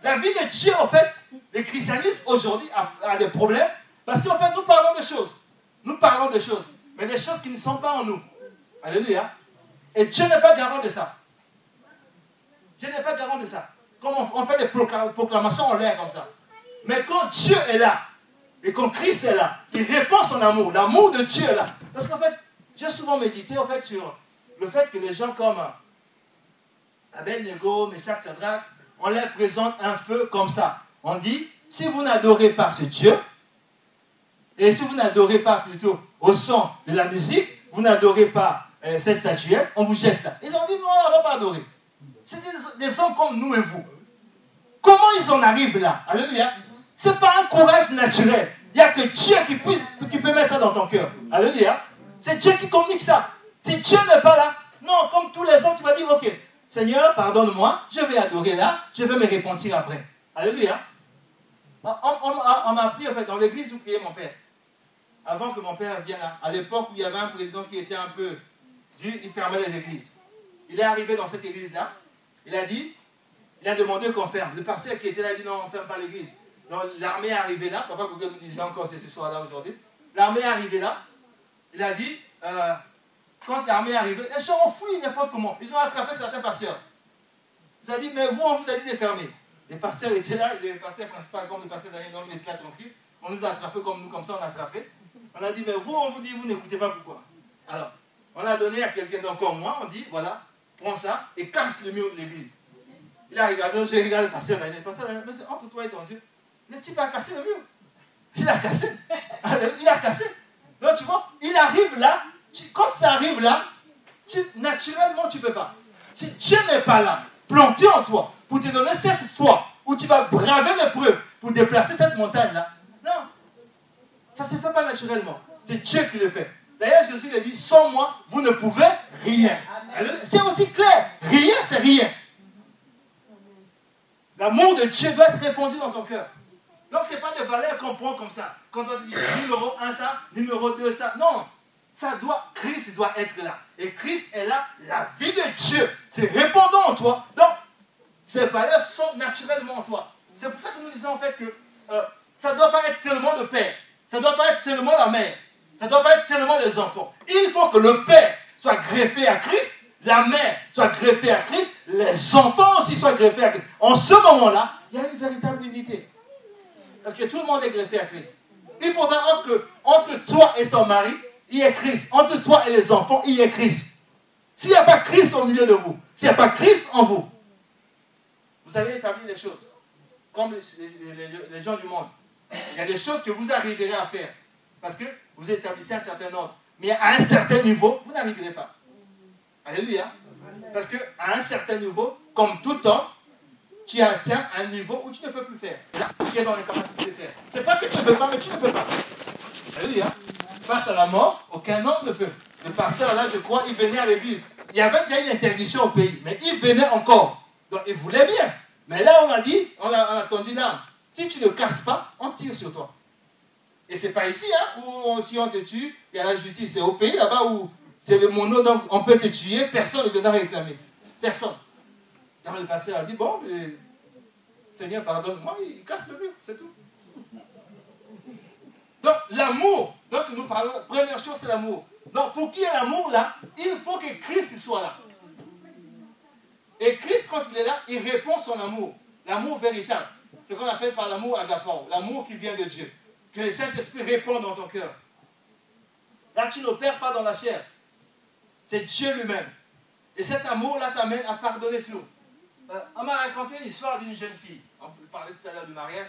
La vie de Dieu, en fait, le christianisme aujourd'hui a, des problèmes parce qu'en fait, nous parlons de choses. Nous parlons de choses, mais des choses qui ne sont pas en nous. Alléluia. Et Dieu n'est pas garant de ça. Dieu n'est pas garant de ça. Comme on, fait des proclamations en l'air comme ça. Mais quand Dieu est là, et quand Christ est là, il répond son amour, l'amour de Dieu est là. Parce qu'en fait, j'ai souvent médité en fait, sur le fait que les gens comme Abel-Nego, Meshach, Sadrach, on leur présente un feu comme ça. On dit, si vous n'adorez pas ce Dieu, et si vous n'adorez pas plutôt au son de la musique, vous n'adorez pas euh, cette statuette, on vous jette là. Ils ont dit, non, on ne va pas adorer. C'est des, hommes comme nous et vous. Comment ils en arrivent là? Alléluia. Ce n'est pas un courage naturel. Il n'y a que Dieu qui, puisse, qui peut mettre ça dans ton cœur. Alléluia. C'est Dieu qui communique ça. Si Dieu n'est pas là, non, comme tous les hommes, tu vas dire, ok, Seigneur, pardonne-moi, je vais adorer là, je vais me repentir après. Alléluia. On, m'a appris, en fait, dans l'église où priait mon père. Avant que mon père vienne là, à l'époque où il y avait un président qui était un peu dur, il fermait les églises. Il est arrivé dans cette église-là, il a dit, il a demandé qu'on ferme. Le pasteur qui était là, il a dit non, on ne ferme pas l'église. L'armée est arrivée là, papa Google nous disait encore c'est ce soir-là aujourd'hui. L'armée est arrivée là, il a dit, euh, quand l'armée est arrivée, les gens ont fui n'importe comment. Ils ont attrapé certains pasteurs. Ils ont dit, mais vous, on vous a dit de fermer. Les pasteurs étaient là, les pasteurs principaux, comme les pasteurs dernier, donc ils étaient là tranquilles. On nous a attrapés comme nous, comme ça, on a attrapé. On a dit, mais vous, on vous dit, vous n'écoutez pas pourquoi. Alors, on a donné à quelqu'un comme moi, on dit, voilà, prends ça et casse le mur de l'église. Il a regardé, j'ai regardé le pasteur dernier. Le pasteur mais c'est entre toi et ton Dieu. Le type a cassé le mur. Il a cassé. Il a cassé. Donc tu vois, il arrive là, quand ça arrive là, naturellement, tu ne peux pas. Si Dieu n'est pas là, planté en toi, pour te donner cette foi, où tu vas braver l'épreuve, pour déplacer cette montagne-là, non. Ça ne se fait pas naturellement. C'est Dieu qui le fait. D'ailleurs, Jésus a dit, sans moi, vous ne pouvez rien. C'est aussi clair. Rien, c'est rien. L'amour de Dieu doit être répandu dans ton cœur. Donc, ce n'est pas des valeurs qu'on prend comme ça. Quand on dit numéro 1 ça, numéro 2 ça. Non ça doit, Christ doit être là. Et Christ est là, la vie de Dieu. C'est répondant en toi. Donc, ces valeurs sont naturellement en toi. C'est pour ça que nous disons en fait que euh, ça ne doit pas être seulement le père. Ça ne doit pas être seulement la mère. Ça ne doit pas être seulement les enfants. Il faut que le père soit greffé à Christ, la mère soit greffée à Christ, les enfants aussi soient greffés à Christ. En ce moment-là, il y a une véritable unité. Parce que tout le monde est greffé à Christ. Il faudra que entre toi et ton mari, il y a Christ. Entre toi et les enfants, il y a Christ. S'il n'y a pas Christ au milieu de vous, s'il n'y a pas Christ en vous, vous allez établir les choses. Comme les, gens du monde. Il y a des choses que vous arriverez à faire. Parce que vous établissez un certain ordre. Mais à un certain niveau, vous n'arriverez pas. Alléluia. Parce qu'à un certain niveau, comme tout homme, tu atteins un niveau où tu ne peux plus faire. tu es dans les capacités de faire. Ce n'est pas que tu ne peux pas, mais tu ne peux pas. Alléluia face à la mort, aucun homme ne peut. Le pasteur, là, je crois, il venait à l'église. Il y avait déjà une interdiction au pays, mais il venait encore. Donc, il voulait bien. Mais là, on a dit, on a, on a attendu là, si tu ne casses pas, on tire sur toi. Et c'est pas ici, hein, où si on te tue, il y a la justice. C'est au pays là-bas où c'est le mono, donc on peut te tuer, personne ne viendra réclamer. Personne. Donc le pasteur a dit, bon, Seigneur, pardonne-moi, il casse le mur, c'est tout. Donc l'amour, donc nous parlons, première chose c'est l'amour. Donc pour qu'il y ait l'amour là, il faut que Christ soit là. Et Christ, quand il est là, il répond son amour. L'amour véritable. Ce qu'on appelle par l'amour agapon, l'amour qui vient de Dieu. Que le Saint-Esprit répond dans ton cœur. Là, tu n'opères pas dans la chair. C'est Dieu lui-même. Et cet amour-là t'amène à pardonner tout. Euh, on m'a raconté l'histoire d'une jeune fille. On parlait tout à l'heure du mariage.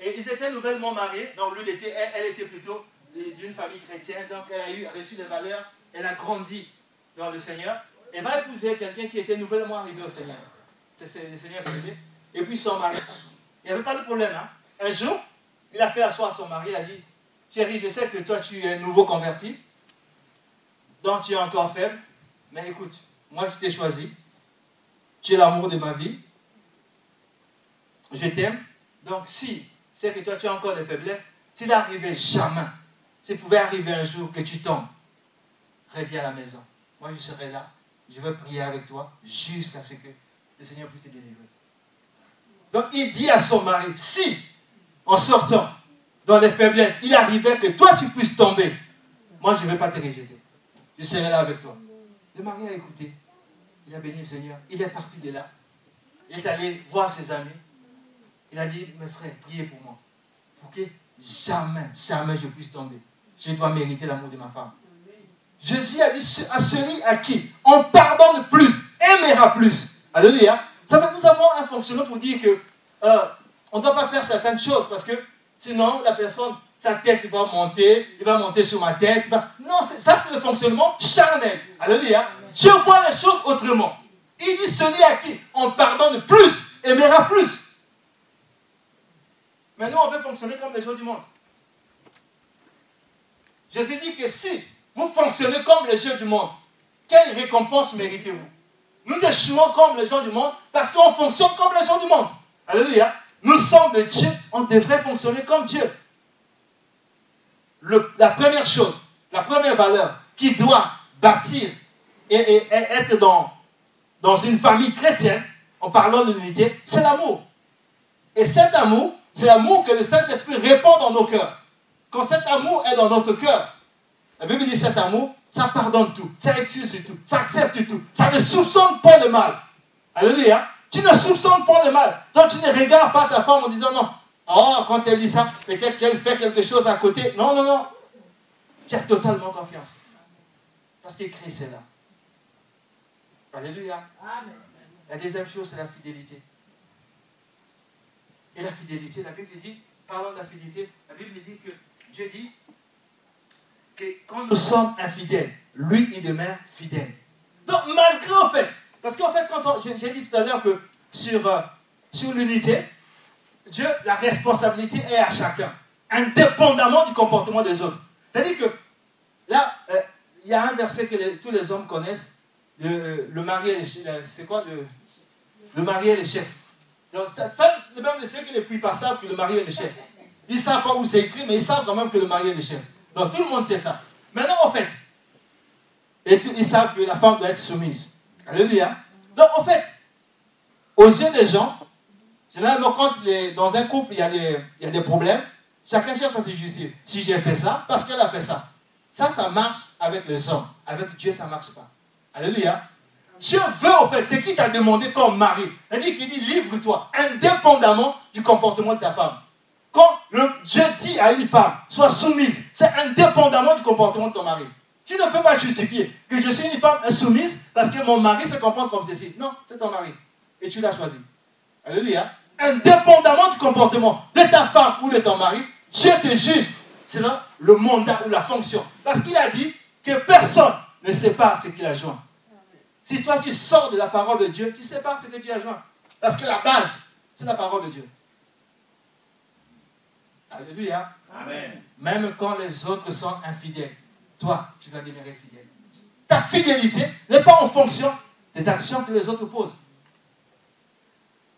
Et ils étaient nouvellement mariés. Donc, lui, était, elle, était plutôt d'une famille chrétienne. Donc, elle a eu, reçu des valeurs. Elle a grandi dans le Seigneur. Elle va épouser quelqu'un qui était nouvellement arrivé au Seigneur. C'est le Seigneur qui Et puis, son mari. Il n'y avait pas de problème. Hein. Un jour, il a fait asseoir son mari. Il a dit Chérie, je sais que toi, tu es nouveau converti. Donc, tu es encore faible. Mais écoute, moi, je t'ai choisi. Tu es l'amour de ma vie. Je t'aime. Donc, si c'est que toi, tu as encore des faiblesses, s'il n'arrivait jamais, s'il pouvait arriver un jour que tu tombes, reviens à la maison. Moi, je serai là. Je vais prier avec toi jusqu'à ce que le Seigneur puisse te délivrer. Donc, il dit à son mari, si, en sortant dans les faiblesses, il arrivait que toi, tu puisses tomber, moi, je ne vais pas te rejeter. Je serai là avec toi. Le mari a écouté. Il a béni le Seigneur. Il est parti de là. Il est allé voir ses amis. Il a dit, mes frères, priez pour moi. Pour que jamais, jamais je puisse tomber. Je dois mériter l'amour de ma femme. Jésus a dit à celui à qui on pardonne plus, aimera plus. Alléluia. Ça fait nous avons un fonctionnement pour dire que euh, on ne doit pas faire certaines choses parce que sinon la personne, sa tête va monter, il va monter sur ma tête. Non, ça c'est le fonctionnement charnel. Alléluia. Dieu voit les choses autrement. Il dit celui à qui on pardonne plus, aimera plus. Mais nous, on veut fonctionner comme les gens du monde. Jésus dit que si vous fonctionnez comme les gens du monde, quelle récompense méritez-vous? Nous échouons comme les gens du monde parce qu'on fonctionne comme les gens du monde. Alléluia. Nous sommes de Dieu, on devrait fonctionner comme Dieu. la première chose, la première valeur qui doit bâtir et, être dans, dans une famille chrétienne, en parlant de l'unité, c'est l'amour. Et cet amour, c'est l'amour que le Saint-Esprit répand dans nos cœurs. Quand cet amour est dans notre cœur, la Bible dit cet amour, ça pardonne tout, ça excuse tout, ça accepte tout, ça ne soupçonne pas le mal. Alléluia. Tu ne soupçonnes pas le mal. Donc tu ne regardes pas ta femme en disant non. Oh, quand elle dit ça, peut-être qu'elle fait quelque chose à côté. Non, non, non. Tu as totalement confiance. Parce que Christ est là. Alléluia. La deuxième chose, c'est la fidélité. Et la fidélité, la Bible dit, parlant de la fidélité, la Bible dit que Dieu dit que quand nous sommes infidèles, lui, il demeure fidèle. Donc, malgré en fait, parce qu'en fait, quand j'ai dit tout à l'heure que sur, euh, sur l'unité, Dieu, la responsabilité est à chacun, indépendamment du comportement des autres. C'est-à-dire que là, euh, il y a un verset que tous les hommes connaissent, le, le mari et c'est quoi le, le mari et les chefs. Donc, ça, le même ceux qui ne prient pas savent que le mari est le chef. Ils ne savent pas où c'est écrit, mais ils savent quand même que le mari est le chef. Donc tout le monde sait ça. Maintenant, en fait, ils savent que la femme doit être soumise. Alléluia. Donc, en fait, aux yeux des gens, généralement, quand dans un couple, il y, a des, problèmes, chacun cherche à se justifier. Si j'ai fait ça, parce qu'elle a fait ça. Ça, ça marche avec les hommes. Avec Dieu, ça ne marche pas. Alléluia. Dieu veut, en fait, c'est qui t'a demandé comme mari? C'est-à-dire qu'il dit, livre-toi, indépendamment du comportement de ta femme. Quand le, Dieu dit à une femme, sois soumise, c'est indépendamment du comportement de ton mari. Tu ne peux pas justifier que je suis une femme insoumise parce que mon mari se comporte comme ceci. Non, c'est ton mari. Et tu l'as choisi. Alléluia. Indépendamment du comportement de ta femme ou de ton mari, Dieu te juge. C'est là le mandat ou la fonction. Parce qu'il a dit que personne ne sait pas ce qu'il a joint. Si toi tu sors de la parole de Dieu, tu sais pas ce que tu as joint. Parce que la base, c'est la parole de Dieu. Alléluia. Amen. Même quand les autres sont infidèles, toi, tu vas demeurer fidèle. Ta fidélité n'est pas en fonction des actions que les autres posent.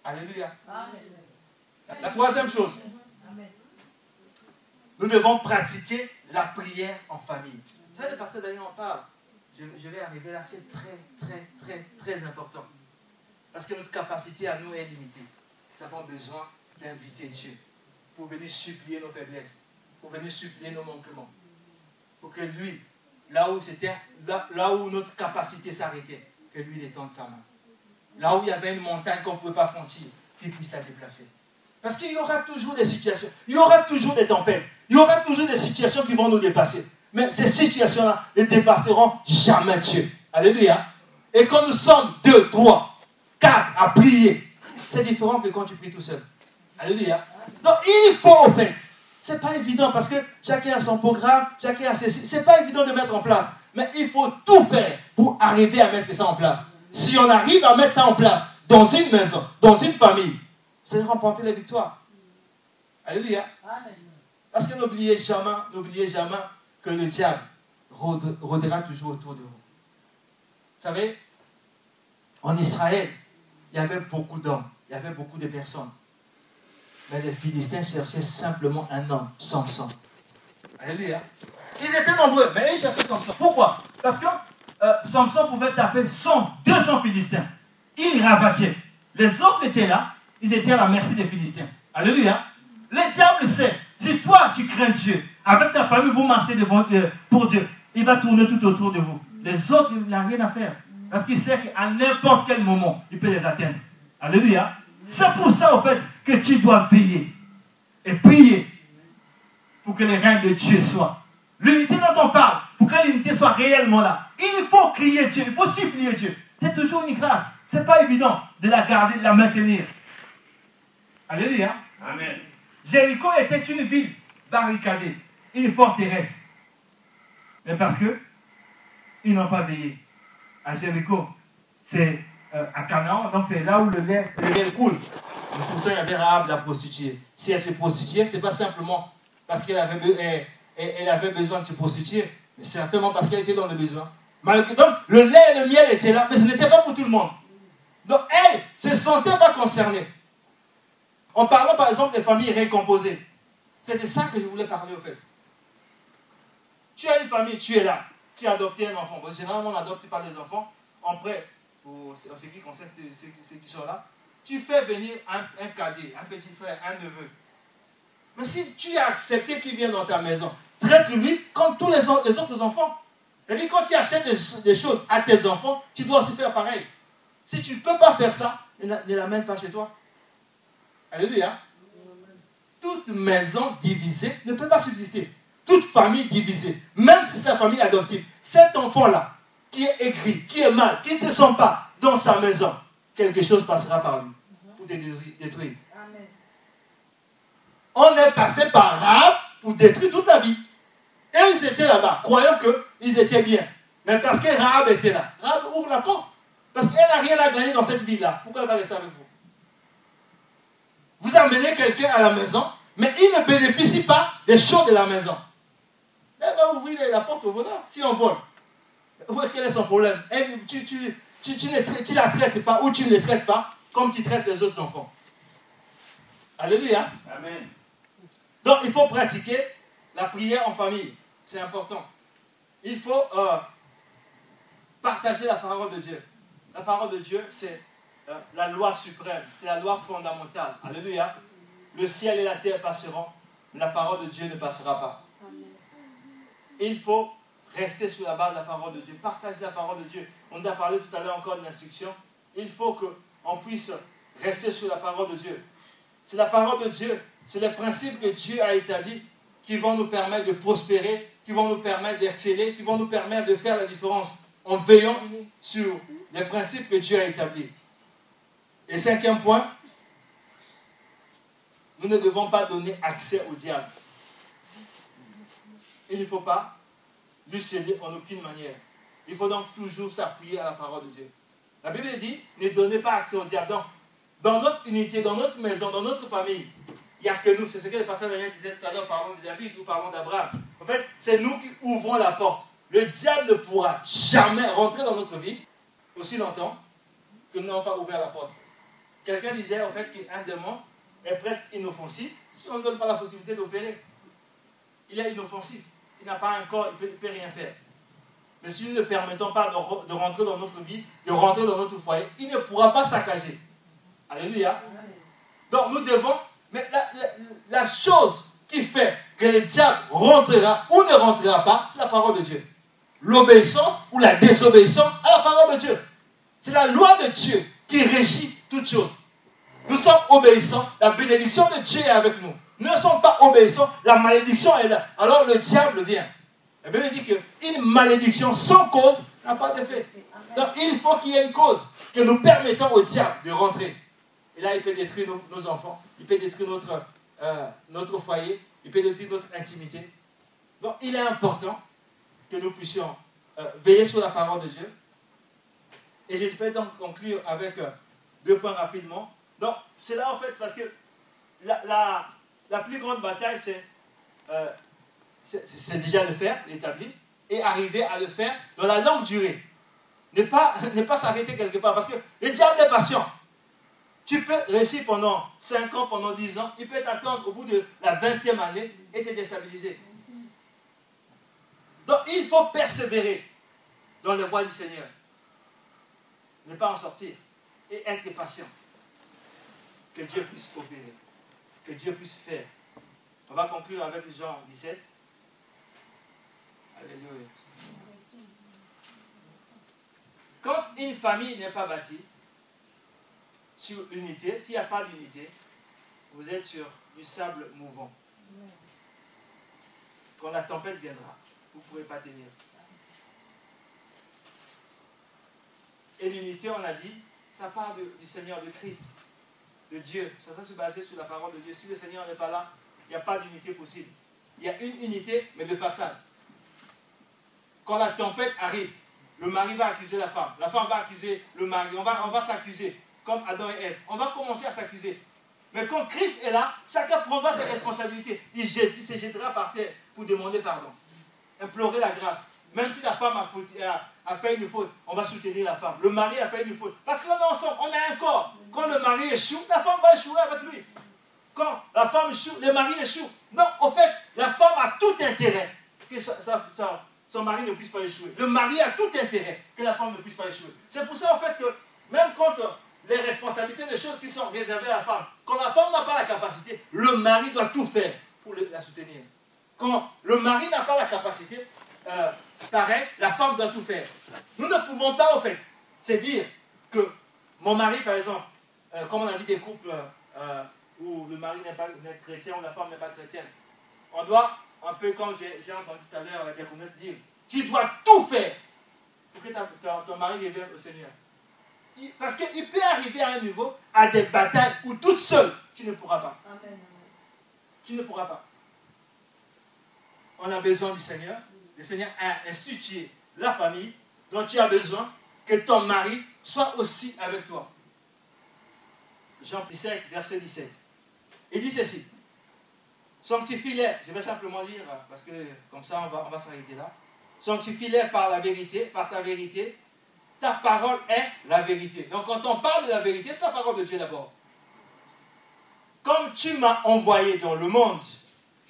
Alléluia. Amen. La troisième chose, nous devons pratiquer la prière en famille. Le pasteur en parle je, vais arriver là, c'est très, très, très, très important. Parce que notre capacité à nous est limitée. Nous avons besoin d'inviter Dieu pour venir supplier nos faiblesses, pour venir supplier nos manquements. Que lui, là où c'était, là, où notre capacité s'arrêtait, que lui étende sa main. Là où il y avait une montagne qu'on ne pouvait pas franchir, qui puisse la déplacer. Parce qu'il y aura toujours des situations, il y aura toujours des tempêtes, il y aura toujours des situations qui vont nous dépasser. Mais ces situations-là ne dépasseront jamais Dieu. Alléluia. Et quand nous sommes deux, trois, quatre à prier, c'est différent que quand tu pries tout seul. Alléluia. Donc il faut, au fait, c'est pas évident parce que chacun a son programme, chacun a ses. C'est pas évident de mettre en place. Mais il faut tout faire pour arriver à mettre ça en place. Si on arrive à mettre ça en place dans une maison, dans une famille, c'est remporter la victoire. Alléluia. Parce que n'oubliez jamais, n'oubliez jamais que le diable rôdera toujours autour de vous. Vous savez, en Israël, il y avait beaucoup d'hommes, il y avait beaucoup de personnes. Mais les Philistins cherchaient simplement un homme, Samson. Alléluia. Ils étaient nombreux, mais ils cherchaient Samson. Pourquoi? Parce que euh, Samson pouvait taper 100, 200 Philistins. Il ravageait. Les autres étaient là, ils étaient à la merci des Philistins. Alléluia. Le diable sait, si toi tu crains Dieu, avec ta famille, vous marchez devant, euh, pour Dieu, il va tourner tout autour de vous. Les autres, il n'a rien à faire. Parce qu'il sait qu'à n'importe quel moment, il peut les atteindre. Alléluia. C'est pour ça, au fait, que tu dois veiller et prier pour que les règnes de Dieu soient. L'unité dont on parle, pour que l'unité soit réellement là, il faut crier Dieu, il faut supplier Dieu. C'est toujours une grâce. Ce n'est pas évident de la garder, de la maintenir. Alléluia. Amen. Jéricho était une ville barricadée, une forteresse. Mais parce que ils n'ont pas veillé. À Jéricho, c'est euh, à Canaan, donc c'est là où le lait, le lait coule. pourtant, il y avait Rahab, la prostituée. Si elle se prostituait, ce n'est pas simplement parce qu'elle avait, elle, avait besoin de se prostituer, mais certainement parce qu'elle était dans le besoin. donc, le lait et le miel étaient là, mais ce n'était pas pour tout le monde. Donc, elle ne se sentait pas concernée. En parlant, par exemple, des familles récomposées. C'est ça que je voulais parler, au fait. Tu as une famille, tu es là. Tu as adopté un enfant. généralement, on n'adopte pas les enfants. En pour ce qui concerne ceux, qui sont là, tu fais venir un, cadet, un petit frère, un neveu. Mais si tu as accepté qu'il vienne dans ta maison, traite-lui comme tous les, autres enfants. C'est-à-dire, quand tu achètes des, choses à tes enfants, tu dois aussi faire pareil. Si tu ne peux pas faire ça, ne l'amène pas chez toi. Alléluia. Toute maison divisée ne peut pas subsister. Toute famille divisée, même si c'est la famille adoptive, cet enfant-là, qui est écrit, qui est mal, qui ne se sent pas dans sa maison, quelque chose passera par lui pour te détruire. On est passé par Rahab pour détruire toute la vie. Et ils étaient là-bas, croyant qu'ils étaient bien. Mais parce que Rahab était là, Rahab ouvre la porte. Parce qu'elle n'a rien à gagner dans cette vie-là. Pourquoi elle va rester avec vous? Vous amenez quelqu'un à la maison, mais il ne bénéficie pas des choses de la maison. Elle va ouvrir la porte au volant si on vole. Quel est son problème tu, tu, tu, tu, ne la traites pas ou tu ne les traites pas comme tu traites les autres enfants. Alléluia. Amen. Donc il faut pratiquer la prière en famille. C'est important. Il faut euh, partager la parole de Dieu. La parole de Dieu, c'est euh, la loi suprême, c'est la loi fondamentale. Alléluia. Le ciel et la terre passeront, mais la parole de Dieu ne passera pas. Il faut rester sur la base de la parole de Dieu, partager la parole de Dieu. On nous a parlé tout à l'heure encore de l'instruction. Il faut qu'on puisse rester sur la parole de Dieu. C'est la parole de Dieu, c'est les principes que Dieu a établis qui vont nous permettre de prospérer, qui vont nous permettre d'exceller, qui vont nous permettre de faire la différence en veillant sur les principes que Dieu a établis. Et cinquième point, nous ne devons pas donner accès au diable. Il ne faut pas lui céder en aucune manière. Il faut donc toujours s'appuyer à la parole de Dieu. La Bible dit, ne donnez pas accès au diable. Donc, dans notre unité, dans notre maison, dans notre famille, il n'y a que nous. C'est ce que le pasteur Daniel disait tout à l'heure, parlant de David ou parlant d'Abraham. En fait, c'est nous qui ouvrons la porte. Le diable ne pourra jamais rentrer dans notre vie aussi longtemps que nous n'avons pas ouvert la porte. Quelqu'un disait en fait qu'un démon est presque inoffensif si on ne donne pas la possibilité d'opérer. Il est inoffensif. Il n'a pas un corps, il ne peut, rien faire. Mais si nous ne permettons pas de, rentrer dans notre vie, de rentrer dans notre foyer, il ne pourra pas saccager. Alléluia. Donc nous devons, mais la, la chose qui fait que le diable rentrera ou ne rentrera pas, c'est la parole de Dieu. L'obéissance ou la désobéissance à la parole de Dieu. C'est la loi de Dieu qui régit toutes choses. nous sommes obéissants, la bénédiction de Dieu est avec nous. Ne sommes pas obéissants, la malédiction est là. Alors le diable vient. La Bible dit qu'une malédiction sans cause n'a pas d'effet. Donc il faut qu'il y ait une cause que nous permettons au diable de rentrer. Et là, il peut détruire nos, enfants, il peut détruire notre, euh, notre foyer, il peut détruire notre intimité. Donc il est important que nous puissions euh, veiller sur la parole de Dieu. Et je vais donc conclure avec euh, deux points rapidement. Donc, c'est là en fait parce que la, plus grande bataille, euh, c'est déjà le faire, l'établir, et arriver à le faire dans la longue durée. Ne pas, *laughs* ne pas s'arrêter quelque part. Parce que le diable est patient. Tu peux réussir pendant 5 ans, pendant 10 ans. Il peut t'attendre au bout de la 20e année et te déstabiliser. Donc il faut persévérer dans les voies du Seigneur. Ne pas en sortir et être patient. Que Dieu puisse opérer. Que Dieu puisse faire. On va conclure avec Jean 17. Alléluia. Quand une famille n'est pas bâtie sur l'unité, s'il n'y a pas d'unité, vous êtes sur du sable mouvant. Quand la tempête viendra, vous ne pourrez pas tenir. Et l'unité, on a dit, ça part du Seigneur, de Christ, de Dieu. Ça, ça se baser sur la parole de Dieu. Si le Seigneur n'est pas là, il n'y a pas d'unité possible. Il y a une unité, mais de façade. Quand la tempête arrive, le mari va accuser la femme. La femme va accuser le mari. On va, on va s'accuser, comme Adam et Ève. On va commencer à s'accuser. Mais quand Christ est là, chacun prendra ses responsabilités. Il, jette, il se jettera par terre pour demander pardon implorer la grâce. Même si la femme a, fait une faute, on va soutenir la femme. Le mari a fait une faute. Parce qu'on est ensemble, on a un corps. Quand le mari échoue, la femme va échouer avec lui. Quand la femme échoue, le mari échoue. Non, au fait, la femme a tout intérêt que son mari ne puisse pas échouer. Le mari a tout intérêt que la femme ne puisse pas échouer. C'est pour ça, en fait, que même quand les responsabilités, les choses qui sont réservées à la femme, quand la femme n'a pas la capacité, le mari doit tout faire pour la soutenir. Quand le mari n'a pas la capacité, euh, pareil, la femme doit tout faire. Nous ne pouvons pas, au fait, c'est dire que mon mari, par exemple, euh, comme on a dit des couples euh, où le mari n'est pas chrétien ou la femme n'est pas chrétienne, on doit, un peu comme j'ai entendu tout à l'heure la diaconesse dire, tu dois tout faire pour que ton mari revienne au Seigneur. parce qu'il peut arriver à un niveau, à des batailles où toute seule, tu ne pourras pas. Tu ne pourras pas on a besoin du Seigneur. Le Seigneur a institué la famille dont tu as besoin que ton mari soit aussi avec toi. Jean 17, verset 17. Il dit ceci. Sanctifie-les. Je vais simplement lire parce que comme ça on va, on va s'arrêter là. Sanctifie-les par la vérité, par ta vérité. Ta parole est la vérité. Donc quand on parle de la vérité, c'est la parole de Dieu d'abord. Comme tu m'as envoyé dans le monde,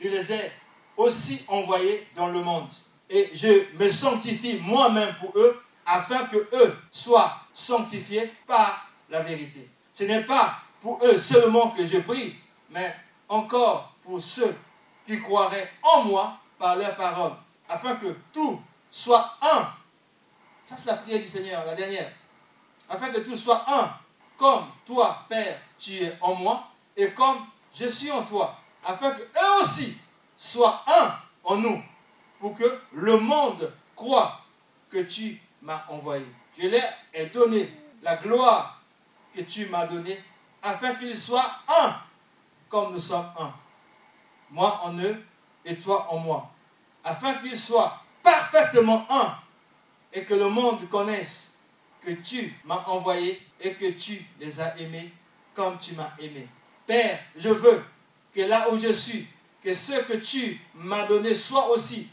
je les ai aussi envoyés dans le monde. Et je me sanctifie moi-même pour eux, afin que eux soient sanctifiés par la vérité. Ce n'est pas pour eux seulement que je prie, mais encore pour ceux qui croiraient en moi par leur parole, afin que tout soit un. Ça, c'est la prière du Seigneur, la dernière. Afin que tout soit un, comme toi, Père, tu es en moi, et comme je suis en toi, afin que eux aussi sois un en nous, pour que le monde croit que tu m'as envoyé. Je leur ai donné la gloire que tu m'as donnée, afin qu'ils soient un, comme nous sommes un. Moi en eux et toi en moi, afin qu'ils soient parfaitement un, et que le monde connaisse que tu m'as envoyé et que tu les as aimés comme tu m'as aimé. Père, je veux que là où je suis, que ce que tu m'as donné soit aussi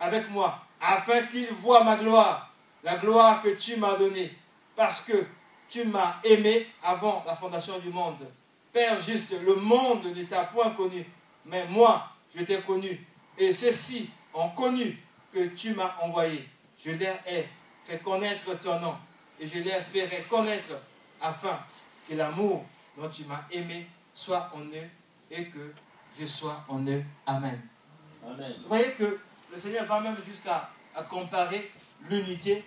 avec moi, afin qu'ils voient ma gloire, la gloire que tu m'as donnée, parce que tu m'as aimé avant la fondation du monde. Père juste, le monde ne t'a point connu, mais moi, je t'ai connu. Et ceux-ci ont connu que tu m'as envoyé. Je leur ai fait connaître ton nom, et je leur ferai connaître afin que l'amour dont tu m'as aimé soit en eux et que je sois en eux. Amen. Vous voyez que le Seigneur va même jusqu'à comparer l'unité,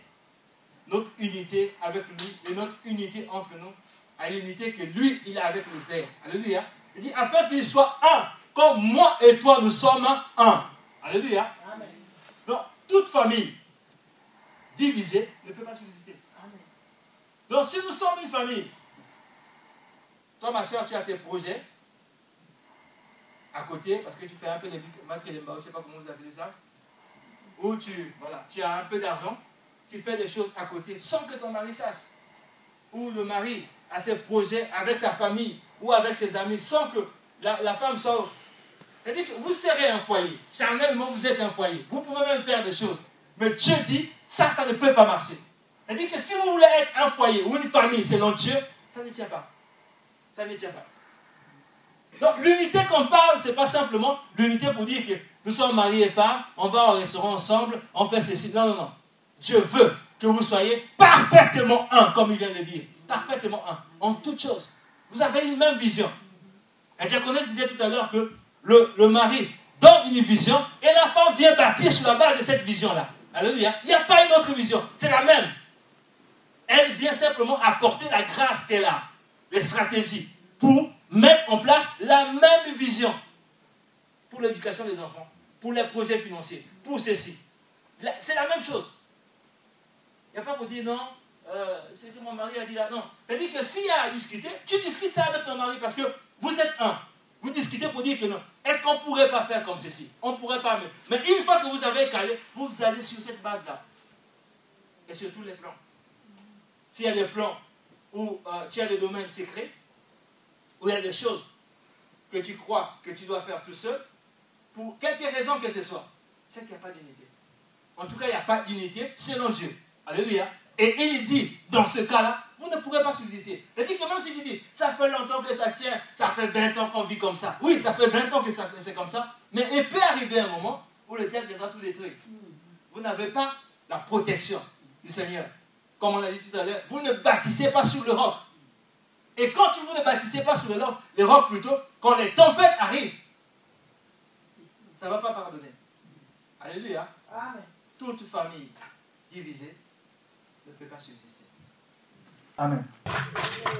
notre unité avec lui et notre unité entre nous à l'unité que lui, il a avec le Père. Alléluia. Il dit, afin qu'il soit un, comme moi et toi, nous sommes un. Alléluia. Donc, toute famille divisée ne peut pas subsister. Donc, si nous sommes une famille, toi, ma soeur, tu as tes projets à côté, parce que tu fais un peu de je ne sais pas comment vous appelez ça, ou tu, voilà, tu as un peu d'argent, tu fais des choses à côté sans que ton mari sache. Ou le mari a ses projets avec sa famille ou avec ses amis sans que la, femme soit... C'est-à-dire que vous serez un foyer. Charnellement, vous êtes un foyer. Vous pouvez même faire des choses. Mais Dieu dit, ça, ça ne peut pas marcher. C'est-à-dire que si vous voulez être un foyer ou une famille selon Dieu, ça ne tient pas. Ça ne tient pas. Donc l'unité qu'on parle, ce n'est pas simplement l'unité pour dire que nous sommes mari et femme, on va au restaurant ensemble, on fait ceci. Non, non, non. Dieu veut que vous soyez parfaitement un, comme il vient de dire. Parfaitement un, en toutes choses. Vous avez une même vision. Et Diaconès disait tout à l'heure que le, le mari donne une vision et la femme vient bâtir sur la base de cette vision-là. Alléluia. Il n'y a pas une autre vision, c'est la même. Elle vient simplement apporter la grâce qu'elle a, les stratégies, pour mettre en place la même vision pour l'éducation des enfants, pour les projets financiers, pour ceci. C'est la même chose. Il n'y a pas pour dire non, euh, c'est que mon mari a dit là. Non. C'est-à-dire que s'il y a à discuter, tu discutes ça avec ton mari parce que vous êtes un. Vous discutez pour dire que non. Est-ce qu'on ne pourrait pas faire comme ceci? On ne pourrait pas. Mais une fois que vous avez calé, vous allez sur cette base-là. Et sur tous les plans. S'il y a des plans où euh, tu as des domaines secrets, où il y a des choses que tu crois que tu dois faire tout seul, pour quelque raison que ce soit, c'est qu'il n'y a pas d'unité. En tout cas, il n'y a pas d'unité selon Dieu. Alléluia. Et il dit, dans ce cas-là, vous ne pourrez pas subsister. C'est-à-dire que même si tu dis, ça fait longtemps que ça tient, ça fait 20 ans qu'on vit comme ça. Oui, ça fait 20 ans que c'est comme ça. Mais il peut arriver un moment où le diable viendra tout détruire. Vous n'avez pas la protection du Seigneur. Comme on a dit tout à l'heure, vous ne bâtissez pas sur le roc. Et quand vous ne bâtissez pas sur le roc, les rocs plutôt, quand les tempêtes arrivent, ça ne va pas pardonner. Alléluia. Amen. Toute famille divisée ne peut pas subsister. Amen.